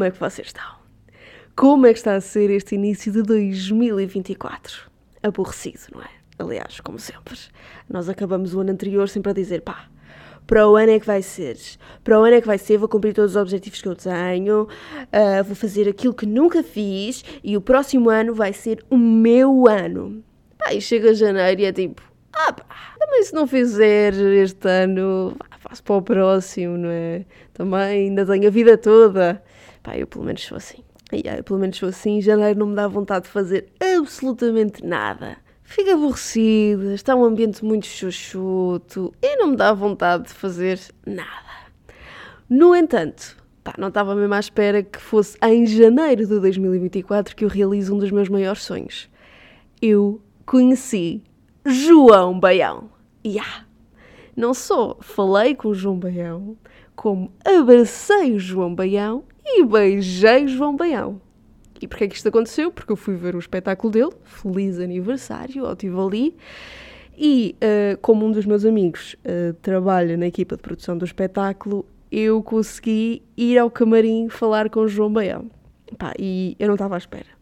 Como é que vocês estão? Como é que está a ser este início de 2024? Aborrecido, não é? Aliás, como sempre. Nós acabamos o ano anterior sempre a dizer, pá, para o ano é que vai ser. Para o ano é que vai ser, vou cumprir todos os objetivos que eu tenho, uh, vou fazer aquilo que nunca fiz e o próximo ano vai ser o meu ano. Pá, e chega janeiro e é tipo, ah pá, também se não fizer este ano, faço para o próximo, não é? Também ainda tenho a vida toda. Pá, eu pelo menos sou assim. E eu pelo menos sou assim, em janeiro não me dá vontade de fazer absolutamente nada. Fico aborrecida, está um ambiente muito chuchuto e não me dá vontade de fazer nada. No entanto, pá, não estava mesmo à espera que fosse em janeiro de 2024 que eu realizo um dos meus maiores sonhos. Eu conheci João Baião. Yeah. Não só falei com o João Baião, como abracei o João Baião e beijei João Baião. E porquê é que isto aconteceu? Porque eu fui ver o espetáculo dele, feliz aniversário ao Tivoli, e uh, como um dos meus amigos uh, trabalha na equipa de produção do espetáculo, eu consegui ir ao camarim falar com João Baião. Pá, e eu não estava à espera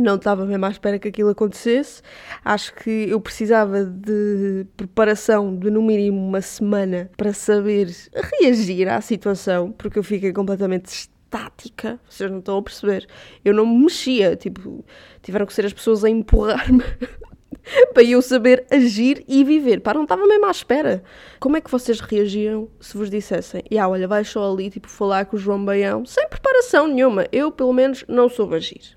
não estava mesmo à espera que aquilo acontecesse. Acho que eu precisava de preparação de no mínimo uma semana para saber reagir à situação, porque eu fiquei completamente estática. Vocês não estão a perceber. Eu não me mexia, tipo, tiveram que ser as pessoas a empurrar-me. para eu saber agir e viver. Pá, não estava mesmo à espera. Como é que vocês reagiam se vos dissessem, e ah, olha, vai só ali, tipo, falar com o João Baião, sem preparação nenhuma. Eu, pelo menos, não soube agir.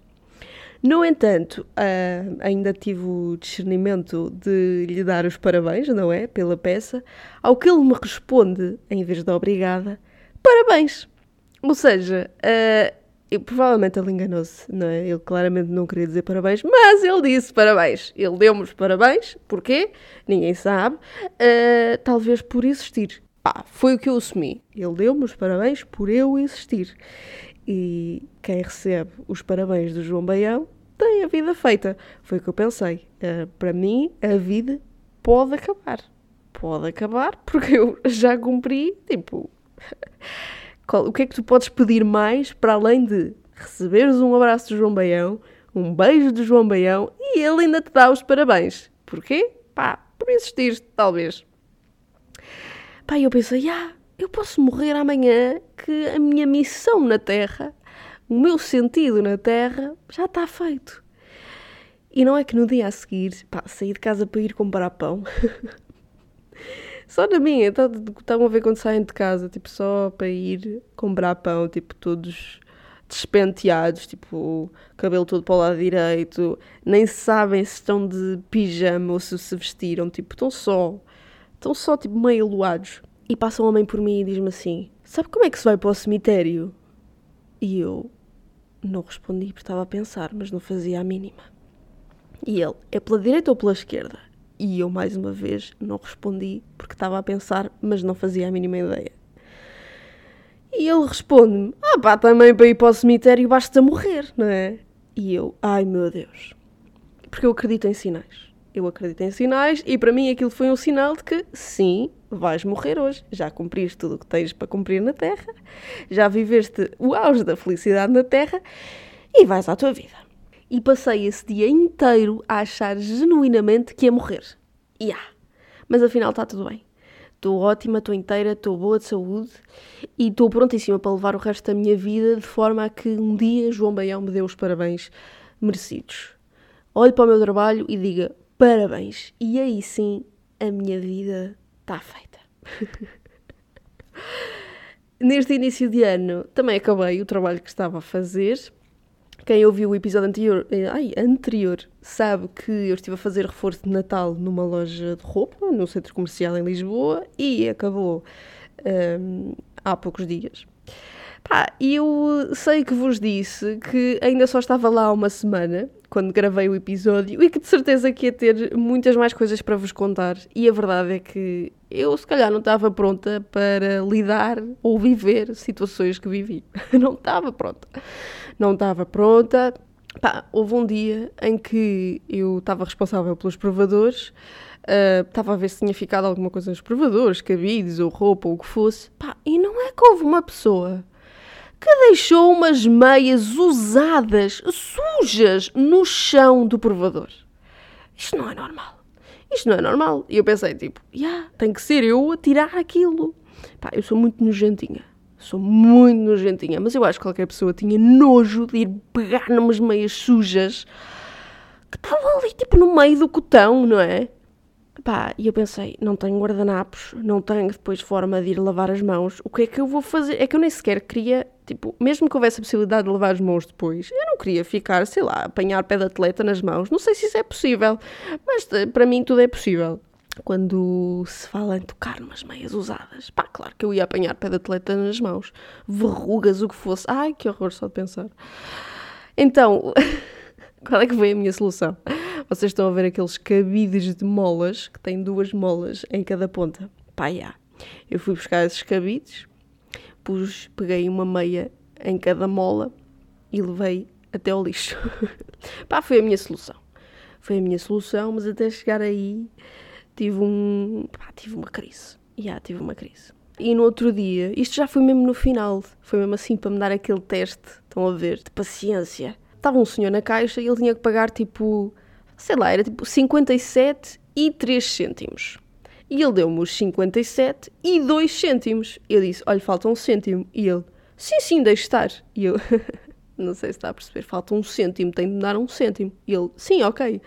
No entanto, uh, ainda tive o discernimento de lhe dar os parabéns, não é? Pela peça, ao que ele me responde, em vez de obrigada, parabéns. Ou seja, uh, eu, provavelmente ele enganou-se, não é? Ele claramente não queria dizer parabéns, mas ele disse parabéns. Ele deu-me os parabéns, porquê? Ninguém sabe. Uh, talvez por existir. Pá, foi o que eu assumi. Ele deu-me os parabéns por eu existir. E quem recebe os parabéns do João Baião tem a vida feita. Foi o que eu pensei. Uh, para mim, a vida pode acabar. Pode acabar porque eu já cumpri, tipo. Qual, o que é que tu podes pedir mais para além de receberes um abraço do João Baião, um beijo do João Baião e ele ainda te dá os parabéns? Porquê? Pá, por existir, talvez. Pá, eu pensei, ah, eu posso morrer amanhã que a minha missão na Terra o meu sentido na Terra já está feito. E não é que no dia a seguir, pá, saí de casa para ir comprar pão. só na minha, então, estavam a ver quando saem de casa, tipo, só para ir comprar pão, tipo, todos despenteados, tipo, cabelo todo para o lado direito, nem sabem se estão de pijama ou se se vestiram, tipo, estão só, estão só, tipo, meio aluados. E passa um homem por mim e diz-me assim: Sabe como é que se vai para o cemitério? E eu, não respondi porque estava a pensar, mas não fazia a mínima. E ele, é pela direita ou pela esquerda? E eu, mais uma vez, não respondi porque estava a pensar, mas não fazia a mínima ideia. E ele responde-me: Ah, pá, também para ir para o cemitério basta morrer, não é? E eu, ai meu Deus. Porque eu acredito em sinais. Eu acredito em sinais e para mim aquilo foi um sinal de que sim, vais morrer hoje. Já cumpriste tudo o que tens para cumprir na Terra, já viveste o auge da felicidade na Terra e vais à tua vida. E passei esse dia inteiro a achar genuinamente que ia morrer. E ah, mas afinal está tudo bem. Estou ótima, estou inteira, estou boa de saúde e estou prontíssima para levar o resto da minha vida de forma a que um dia João Baião me dê os parabéns merecidos. Olhe para o meu trabalho e diga parabéns. E aí sim a minha vida está feita. Neste início de ano também acabei o trabalho que estava a fazer. Quem ouviu o episódio anterior, eh, ai, anterior sabe que eu estive a fazer reforço de Natal numa loja de roupa, no centro comercial em Lisboa, e acabou um, há poucos dias. Pá, eu sei que vos disse que ainda só estava lá uma semana quando gravei o episódio e que de certeza que ia ter muitas mais coisas para vos contar. E a verdade é que eu, se calhar, não estava pronta para lidar ou viver situações que vivi. não estava pronta. Não estava pronta. Pá, houve um dia em que eu estava responsável pelos provadores, uh, estava a ver se tinha ficado alguma coisa nos provadores, cabides ou roupa ou o que fosse, pá, e não é que houve uma pessoa que deixou umas meias usadas, sujas, no chão do provador. Isto não é normal. Isto não é normal. E eu pensei, tipo, yeah, tem que ser eu a tirar aquilo. Pá, eu sou muito nojentinha. Sou muito nojentinha. Mas eu acho que qualquer pessoa tinha nojo de ir pegar numas meias sujas que estavam ali, tipo, no meio do cotão, não é? Pá, e eu pensei, não tenho guardanapos, não tenho depois forma de ir lavar as mãos, o que é que eu vou fazer? É que eu nem sequer queria, tipo, mesmo que houvesse a possibilidade de lavar as mãos depois, eu não queria ficar, sei lá, apanhar pé de atleta nas mãos, não sei se isso é possível, mas eh, para mim tudo é possível. Quando se fala em tocar umas meias usadas, pá, claro que eu ia apanhar pé de atleta nas mãos, verrugas, o que fosse, ai que horror só de pensar. Então, qual é que foi a minha solução? Vocês estão a ver aqueles cabides de molas que têm duas molas em cada ponta. Pá, yeah. Eu fui buscar esses cabides, pus, peguei uma meia em cada mola e levei até ao lixo. Pá, foi a minha solução. Foi a minha solução, mas até chegar aí tive um. Pá, tive uma crise. Já, yeah, tive uma crise. E no outro dia, isto já foi mesmo no final, foi mesmo assim para me dar aquele teste, estão a ver, de paciência. Estava um senhor na caixa e ele tinha que pagar tipo sei lá, era tipo 57 e 3 cêntimos. E ele deu-me os 57 e 2 cêntimos. Eu disse, olha, falta um cêntimo. E ele, sim, sim, deixe estar. E eu, não sei se está a perceber, falta um cêntimo, tem de me dar um cêntimo. E ele, sim, ok,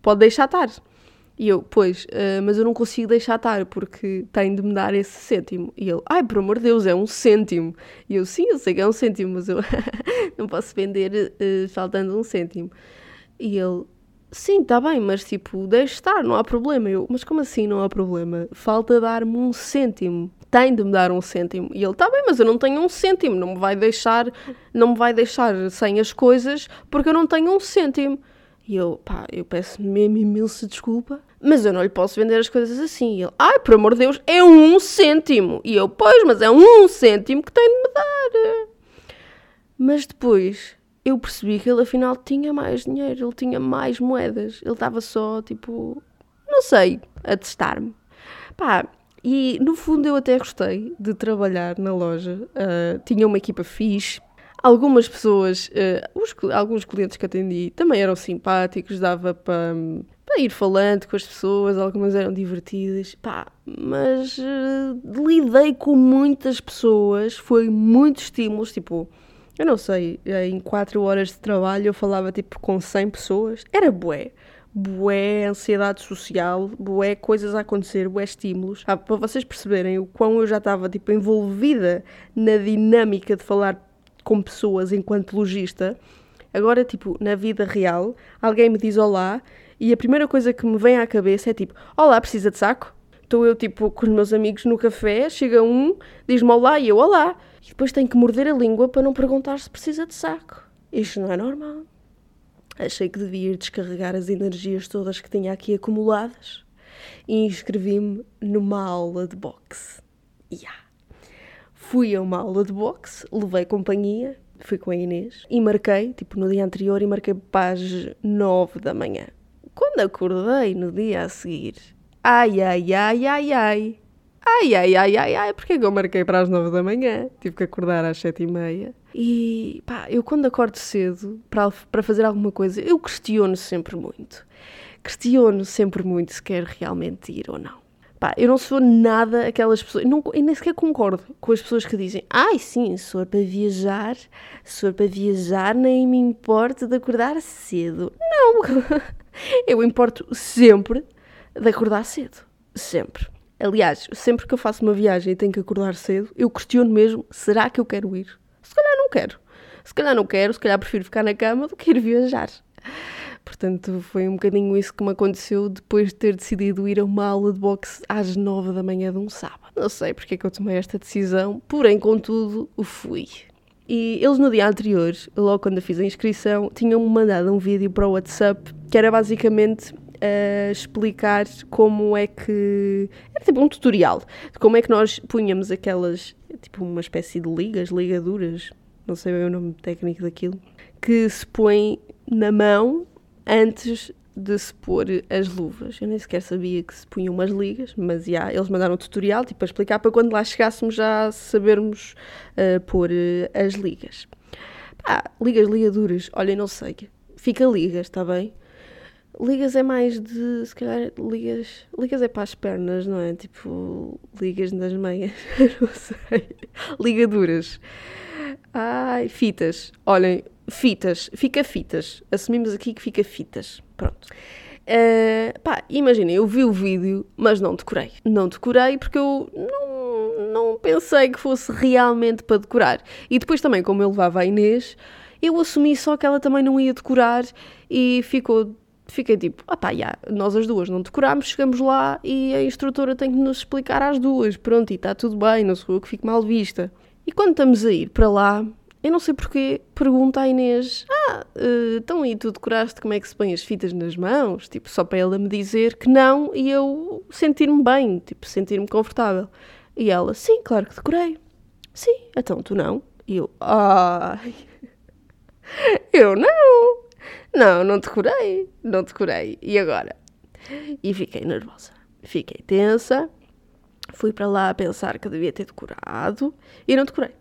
pode deixar estar. E eu, pois, uh, mas eu não consigo deixar estar porque tem de me dar esse cêntimo. E ele, ai, por amor de Deus, é um cêntimo. E eu, sim, eu sei que é um cêntimo, mas eu não posso vender uh, faltando um cêntimo. E ele, Sim, está bem, mas tipo, deixe estar, não há problema. Eu, mas como assim não há problema? Falta dar-me um cêntimo. Tem de me dar um cêntimo. E ele, está bem, mas eu não tenho um cêntimo. Não me vai deixar, não me vai deixar sem as coisas porque eu não tenho um cêntimo. E eu, pá, eu peço mesmo imensa desculpa, mas eu não lhe posso vender as coisas assim. E ele, ai, por amor de Deus, é um cêntimo. E eu, pois, mas é um cêntimo que tem de me dar. Mas depois eu percebi que ele afinal tinha mais dinheiro, ele tinha mais moedas, ele estava só tipo, não sei, a testar-me. Pá, e no fundo eu até gostei de trabalhar na loja, uh, tinha uma equipa fixe. Algumas pessoas, uh, os, alguns clientes que atendi também eram simpáticos, dava para para ir falando com as pessoas, algumas eram divertidas, pá, mas uh, lidei com muitas pessoas, foi muitos estímulos, tipo, eu não sei, em 4 horas de trabalho eu falava tipo com 100 pessoas. Era bué. Bué ansiedade social, bué coisas a acontecer, bué estímulos. Ah, para vocês perceberem o quão eu já estava tipo envolvida na dinâmica de falar com pessoas enquanto logista. Agora, tipo, na vida real, alguém me diz olá e a primeira coisa que me vem à cabeça é tipo: Olá, precisa de saco? Estou eu, tipo, com os meus amigos no café, chega um, diz-me olá e eu olá. E depois tenho que morder a língua para não perguntar se precisa de saco. Isto não é normal. Achei que devia ir descarregar as energias todas que tinha aqui acumuladas e inscrevi-me numa aula de boxe. Yeah. Fui a uma aula de boxe, levei companhia, fui com a Inês e marquei, tipo no dia anterior, e marquei para as nove da manhã. Quando acordei no dia a seguir, ai, ai, ai, ai, ai, Ai, ai, ai, ai, ai, porque é eu marquei para as nove da manhã? Tive que acordar às sete e meia. E pá, eu quando acordo cedo para, para fazer alguma coisa, eu questiono sempre muito. Questiono sempre muito se quer realmente ir ou não. Pá, eu não sou nada aquelas pessoas, não, e nem sequer concordo com as pessoas que dizem ai sim, for para viajar, for para viajar nem me importa de acordar cedo. Não, eu importo sempre de acordar cedo, sempre. Aliás, sempre que eu faço uma viagem e tenho que acordar cedo, eu questiono mesmo: será que eu quero ir? Se calhar não quero. Se calhar não quero, se calhar prefiro ficar na cama do que ir viajar. Portanto, foi um bocadinho isso que me aconteceu depois de ter decidido ir a uma aula de boxe às nove da manhã de um sábado. Não sei porque é que eu tomei esta decisão, porém, contudo, o fui. E eles no dia anterior, logo quando eu fiz a inscrição, tinham-me mandado um vídeo para o WhatsApp que era basicamente a explicar como é que. Era tipo um tutorial de como é que nós punhamos aquelas. Tipo uma espécie de ligas, ligaduras, não sei bem o nome técnico daquilo, que se põe na mão antes de se pôr as luvas. Eu nem sequer sabia que se punham umas ligas, mas já, eles mandaram um tutorial tipo, para explicar para quando lá chegássemos já sabermos uh, pôr uh, as ligas. Pá, ligas, ligaduras, olha, não sei. Fica ligas, está bem? Ligas é mais de, se calhar, ligas, ligas é para as pernas, não é? Tipo, ligas nas meias, não sei. Ligaduras. Ai, fitas. Olhem, fitas. Fica fitas. Assumimos aqui que fica fitas. Pronto. Uh, pá, imaginem, eu vi o vídeo, mas não decorei. Não decorei porque eu não, não pensei que fosse realmente para decorar. E depois também, como eu levava a Inês, eu assumi só que ela também não ia decorar e ficou fiquei tipo, ah pá, yeah, nós as duas não decorámos, chegamos lá e a instrutora tem que nos explicar às duas, pronto, e está tudo bem, não sou eu que fico mal vista. E quando estamos a ir para lá, eu não sei porquê, pergunta à Inês: Ah, uh, então e tu decoraste como é que se põe as fitas nas mãos? Tipo, só para ela me dizer que não e eu sentir-me bem, tipo, sentir-me confortável. E ela: Sim, claro que decorei. Sim, então tu não. E eu: Ai, eu não. Não, não decorei, não decorei. E agora? E fiquei nervosa, fiquei tensa. Fui para lá a pensar que devia ter decorado e não decorei.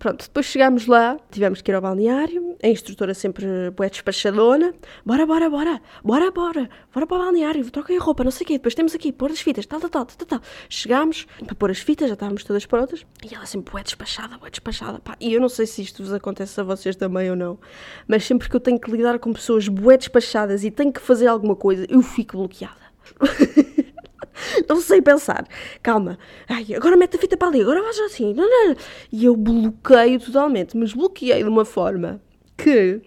Pronto, depois chegámos lá, tivemos que ir ao balneário, a instrutora sempre boa despachadona. Bora, bora, bora, bora, bora, bora para o balneário, troquem a roupa, não sei o quê. Depois temos aqui, pôr as fitas, tal, tal, tal, tal, tal. Chegámos para pôr as fitas, já estávamos todas prontas. E ela sempre boa despachada, boa despachada. Pá. E eu não sei se isto vos acontece a vocês também ou não, mas sempre que eu tenho que lidar com pessoas boa despachadas e tenho que fazer alguma coisa, eu fico bloqueada. não sei pensar. Calma. Ai, agora mete a fita para ali, agora vais assim. Não, não. E eu bloqueio totalmente, mas bloqueei de uma forma que.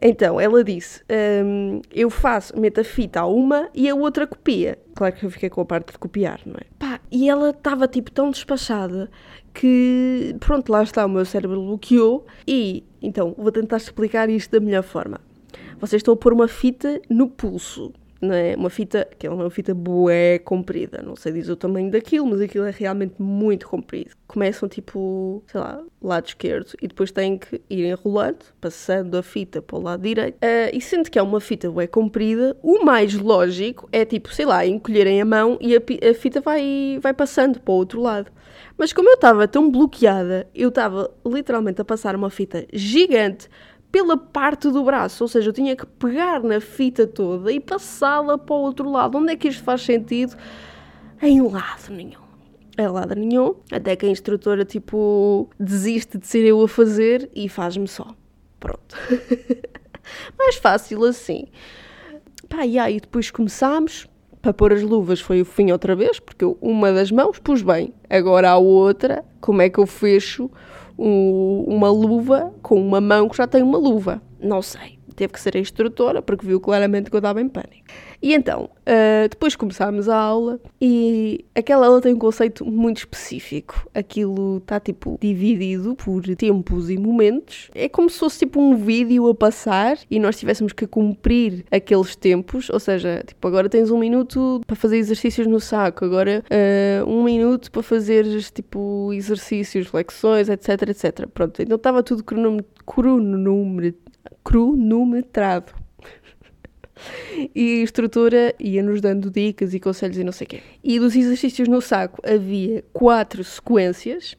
Então, ela disse: um, Eu faço, meto a fita a uma e a outra copia. Claro que eu fiquei com a parte de copiar, não é? Pá, e ela estava tipo tão despachada que, pronto, lá está, o meu cérebro bloqueou. E, então, vou tentar explicar isto da melhor forma. Vocês estão a pôr uma fita no pulso não é? Uma fita, que é uma fita bué comprida, não sei dizer o tamanho daquilo, mas aquilo é realmente muito comprido. Começam tipo, sei lá, lado esquerdo e depois têm que ir enrolando, passando a fita para o lado direito. Uh, e sendo que é uma fita bué comprida, o mais lógico é tipo, sei lá, encolherem a mão e a, a fita vai, vai passando para o outro lado. Mas como eu estava tão bloqueada, eu estava literalmente a passar uma fita gigante pela parte do braço, ou seja, eu tinha que pegar na fita toda e passá-la para o outro lado. Onde é que isto faz sentido? Em lado nenhum. Em lado nenhum, até que a instrutora, tipo, desiste de ser eu a fazer e faz-me só. Pronto. Mais fácil assim. Pá, e aí depois começámos, para pôr as luvas foi o fim outra vez, porque eu uma das mãos pus bem, agora a outra, como é que eu fecho um, uma luva com uma mão que já tem uma luva. Não sei. Teve que ser a instrutora porque viu claramente que eu estava em pânico. E então, uh, depois começámos a aula e aquela aula tem um conceito muito específico. Aquilo está tipo dividido por tempos e momentos. É como se fosse tipo um vídeo a passar e nós tivéssemos que cumprir aqueles tempos. Ou seja, tipo, agora tens um minuto para fazer exercícios no saco, agora uh, um minuto para fazer tipo exercícios, flexões, etc, etc. Pronto, então estava tudo cronometrado e a instrutora ia-nos dando dicas e conselhos e não sei o quê. E dos exercícios no saco havia quatro sequências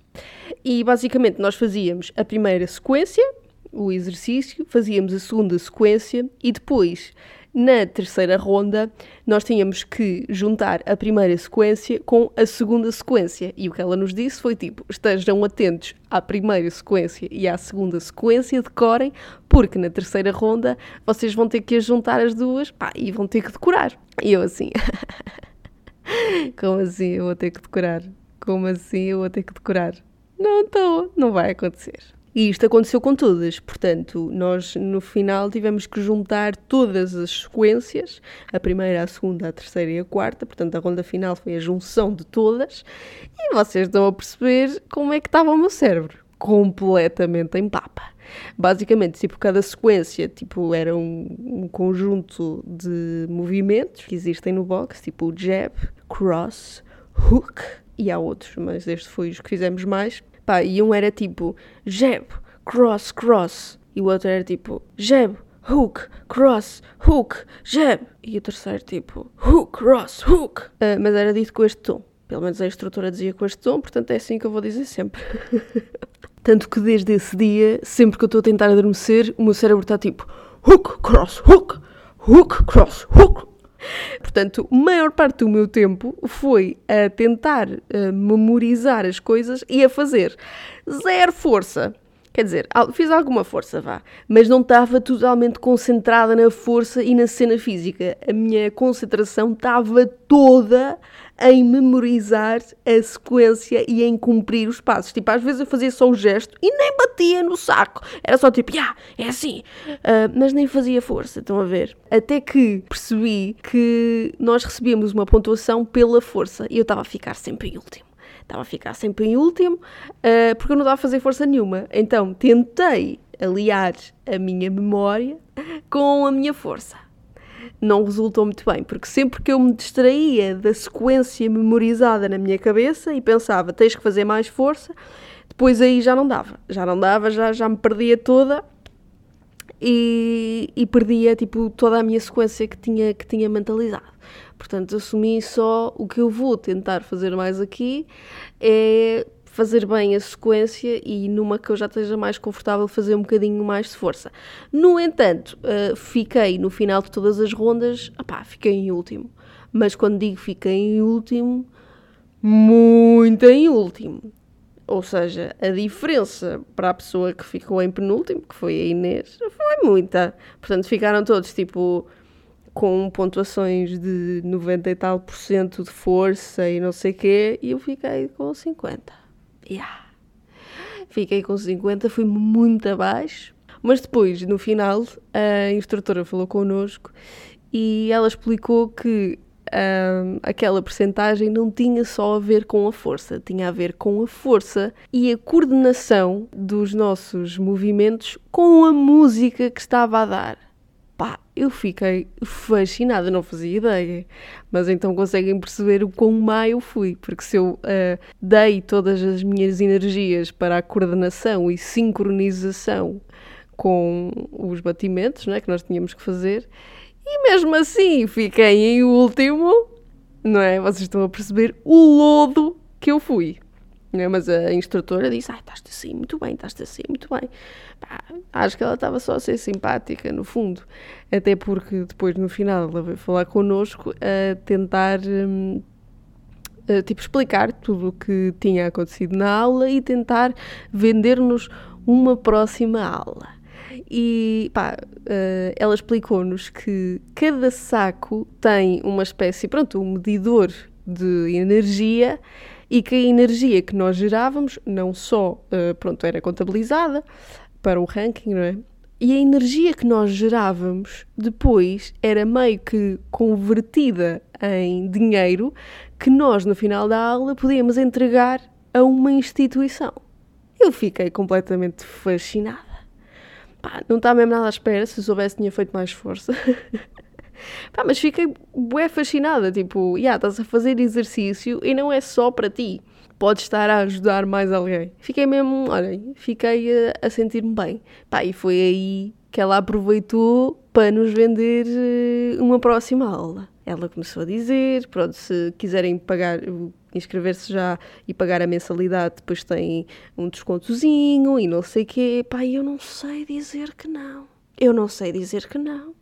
e basicamente nós fazíamos a primeira sequência, o exercício, fazíamos a segunda sequência e depois na terceira ronda, nós tínhamos que juntar a primeira sequência com a segunda sequência. E o que ela nos disse foi tipo: estejam atentos à primeira sequência e à segunda sequência, decorem, porque na terceira ronda vocês vão ter que juntar as duas pá, e vão ter que decorar. E eu assim. Como assim eu vou ter que decorar? Como assim eu vou ter que decorar? Não estou, não vai acontecer. E isto aconteceu com todas, portanto, nós no final tivemos que juntar todas as sequências, a primeira, a segunda, a terceira e a quarta, portanto, a ronda final foi a junção de todas, e vocês estão a perceber como é que estava o meu cérebro, completamente em papa. Basicamente, tipo, cada sequência tipo, era um, um conjunto de movimentos que existem no box, tipo jab, cross, hook, e há outros, mas este foi os que fizemos mais. Pá, e um era tipo jab, cross, cross. E o outro era tipo jab, hook, cross, hook, jab. E o terceiro tipo, hook, cross, hook. Uh, mas era dito com este tom. Pelo menos a instrutora dizia com este tom, portanto é assim que eu vou dizer sempre. Tanto que desde esse dia, sempre que eu estou a tentar adormecer, o meu cérebro está tipo hook, cross, hook, hook, cross, hook. Portanto, a maior parte do meu tempo foi a tentar uh, memorizar as coisas e a fazer zero força. Quer dizer, fiz alguma força, vá, mas não estava totalmente concentrada na força e na cena física. A minha concentração estava toda em memorizar a sequência e em cumprir os passos. Tipo, às vezes eu fazia só o gesto e nem batia no saco. Era só tipo, ah, é assim. Uh, mas nem fazia força, estão a ver? Até que percebi que nós recebíamos uma pontuação pela força e eu estava a ficar sempre em último estava a ficar sempre em último, uh, porque eu não estava a fazer força nenhuma. Então tentei aliar a minha memória com a minha força. Não resultou muito bem, porque sempre que eu me distraía da sequência memorizada na minha cabeça e pensava, tens que fazer mais força, depois aí já não dava. Já não dava, já, já me perdia toda e, e perdia tipo, toda a minha sequência que tinha, que tinha mentalizado. Portanto, assumi só o que eu vou tentar fazer mais aqui é fazer bem a sequência e numa que eu já esteja mais confortável fazer um bocadinho mais de força. No entanto, uh, fiquei no final de todas as rondas, opá, fiquei em último. Mas quando digo fiquei em último, muito em último. Ou seja, a diferença para a pessoa que ficou em penúltimo, que foi a Inês, foi muita. Portanto, ficaram todos tipo com pontuações de 90 e tal por cento de força e não sei quê, e eu fiquei com 50. Yeah. Fiquei com 50, fui muito abaixo, mas depois, no final, a instrutora falou connosco e ela explicou que um, aquela percentagem não tinha só a ver com a força, tinha a ver com a força e a coordenação dos nossos movimentos com a música que estava a dar. Pá, eu fiquei fascinada, não fazia ideia. Mas então conseguem perceber o quão má eu fui, porque se eu uh, dei todas as minhas energias para a coordenação e sincronização com os batimentos né, que nós tínhamos que fazer, e mesmo assim fiquei em último, não é? Vocês estão a perceber o lodo que eu fui. Né? Mas a instrutora disse: Ah, estás assim muito bem, estás assim muito bem. Pá, acho que ela estava só a ser simpática, no fundo. Até porque depois, no final, ela veio falar connosco a tentar. Hum, tipo, explicar tudo o que tinha acontecido na aula e tentar vender-nos uma próxima aula. E pá, uh, ela explicou-nos que cada saco tem uma espécie, pronto, um medidor de energia e que a energia que nós gerávamos não só uh, pronto, era contabilizada para o ranking, não é? E a energia que nós gerávamos depois era meio que convertida em dinheiro que nós, no final da aula, podíamos entregar a uma instituição. Eu fiquei completamente fascinada. Pá, não está mesmo nada à espera, se soubesse tinha feito mais força. Pá, mas fiquei bué fascinada, tipo, yeah, estás a fazer exercício e não é só para ti. Podes estar a ajudar mais alguém. Fiquei mesmo, olhem, fiquei a, a sentir-me bem. Pá, e foi aí que ela aproveitou para nos vender eh, uma próxima aula. Ela começou a dizer, pronto, se quiserem pagar, inscrever-se já e pagar a mensalidade, depois tem um descontozinho e não sei quê. Pá, eu não sei dizer que não. Eu não sei dizer que não.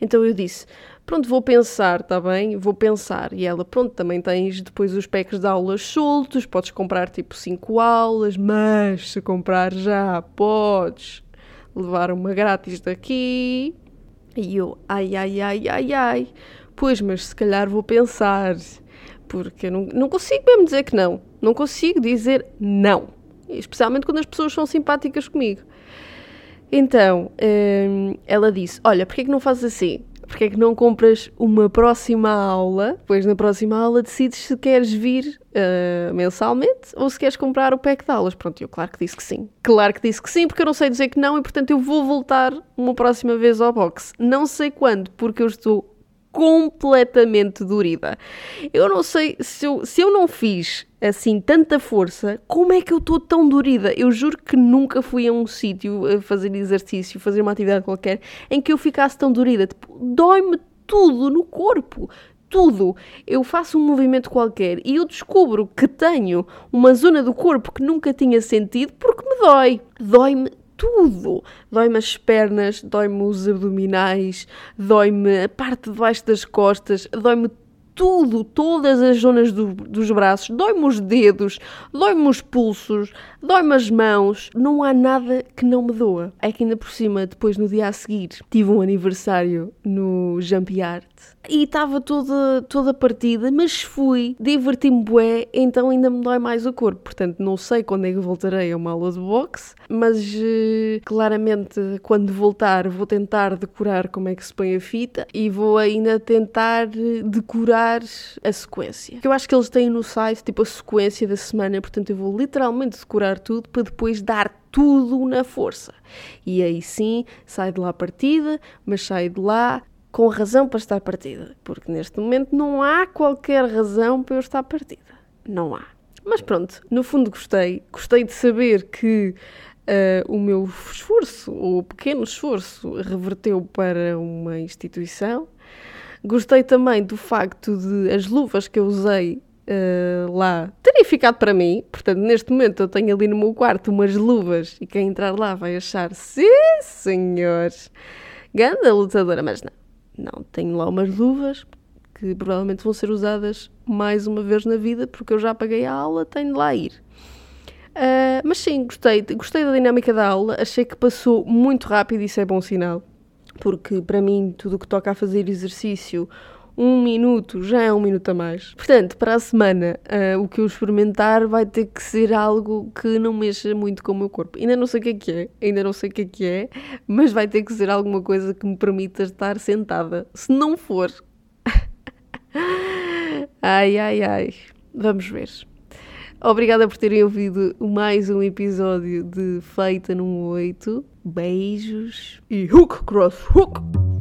Então eu disse: Pronto, vou pensar, está bem? Vou pensar. E ela: Pronto, também tens depois os packs de aulas soltos, podes comprar tipo 5 aulas, mas se comprar já, podes levar uma grátis daqui. E eu: Ai, ai, ai, ai, ai. Pois, mas se calhar vou pensar, porque não, não consigo mesmo dizer que não. Não consigo dizer não. Especialmente quando as pessoas são simpáticas comigo. Então, hum, ela disse: Olha, porquê que não fazes assim? Porquê que não compras uma próxima aula? Depois, na próxima aula, decides se queres vir uh, mensalmente ou se queres comprar o pack de aulas. Pronto, eu claro que disse que sim. Claro que disse que sim, porque eu não sei dizer que não e, portanto, eu vou voltar uma próxima vez ao box. Não sei quando, porque eu estou completamente dorida. Eu não sei se eu, se eu não fiz assim tanta força, como é que eu estou tão dorida? Eu juro que nunca fui a um sítio a fazer exercício, fazer uma atividade qualquer, em que eu ficasse tão dorida. Tipo, dói-me tudo no corpo. Tudo. Eu faço um movimento qualquer e eu descubro que tenho uma zona do corpo que nunca tinha sentido porque me dói. Dói-me tudo. Dói-me as pernas, dói-me os abdominais, dói-me a parte de baixo das costas, dói-me tudo, todas as zonas do, dos braços, dói-me os dedos, dói-me os pulsos, dói-me as mãos, não há nada que não me doa. É que ainda por cima, depois no dia a seguir, tive um aniversário no Jump Art e estava toda, toda partida, mas fui, diverti-me bué, então ainda me dói mais o corpo. Portanto, não sei quando é que voltarei a uma aula de boxe, mas uh, claramente quando voltar vou tentar decorar como é que se põe a fita e vou ainda tentar decorar a sequência. Que eu acho que eles têm no site tipo a sequência da semana, portanto eu vou literalmente decorar tudo para depois dar tudo na força. E aí sim, sai de lá partida, mas sai de lá com razão para estar partida, porque neste momento não há qualquer razão para eu estar partida. Não há. Mas pronto, no fundo gostei. Gostei de saber que uh, o meu esforço, ou pequeno esforço, reverteu para uma instituição. Gostei também do facto de as luvas que eu usei Uh, lá terem ficado para mim. Portanto, neste momento eu tenho ali no meu quarto umas luvas e quem entrar lá vai achar, sim, senhores, ganda lutadora, mas não. Não, tenho lá umas luvas que provavelmente vão ser usadas mais uma vez na vida, porque eu já paguei a aula, tenho de lá ir. Uh, mas sim, gostei, gostei da dinâmica da aula, achei que passou muito rápido, isso é bom sinal, porque para mim tudo o que toca a fazer exercício um minuto já é um minuto a mais. Portanto, para a semana, uh, o que eu experimentar vai ter que ser algo que não mexa muito com o meu corpo. Ainda não sei o que é que é, ainda não sei o que é que é, mas vai ter que ser alguma coisa que me permita estar sentada. Se não for. ai, ai, ai. Vamos ver. Obrigada por terem ouvido mais um episódio de Feita num 8. Beijos e hook cross hook!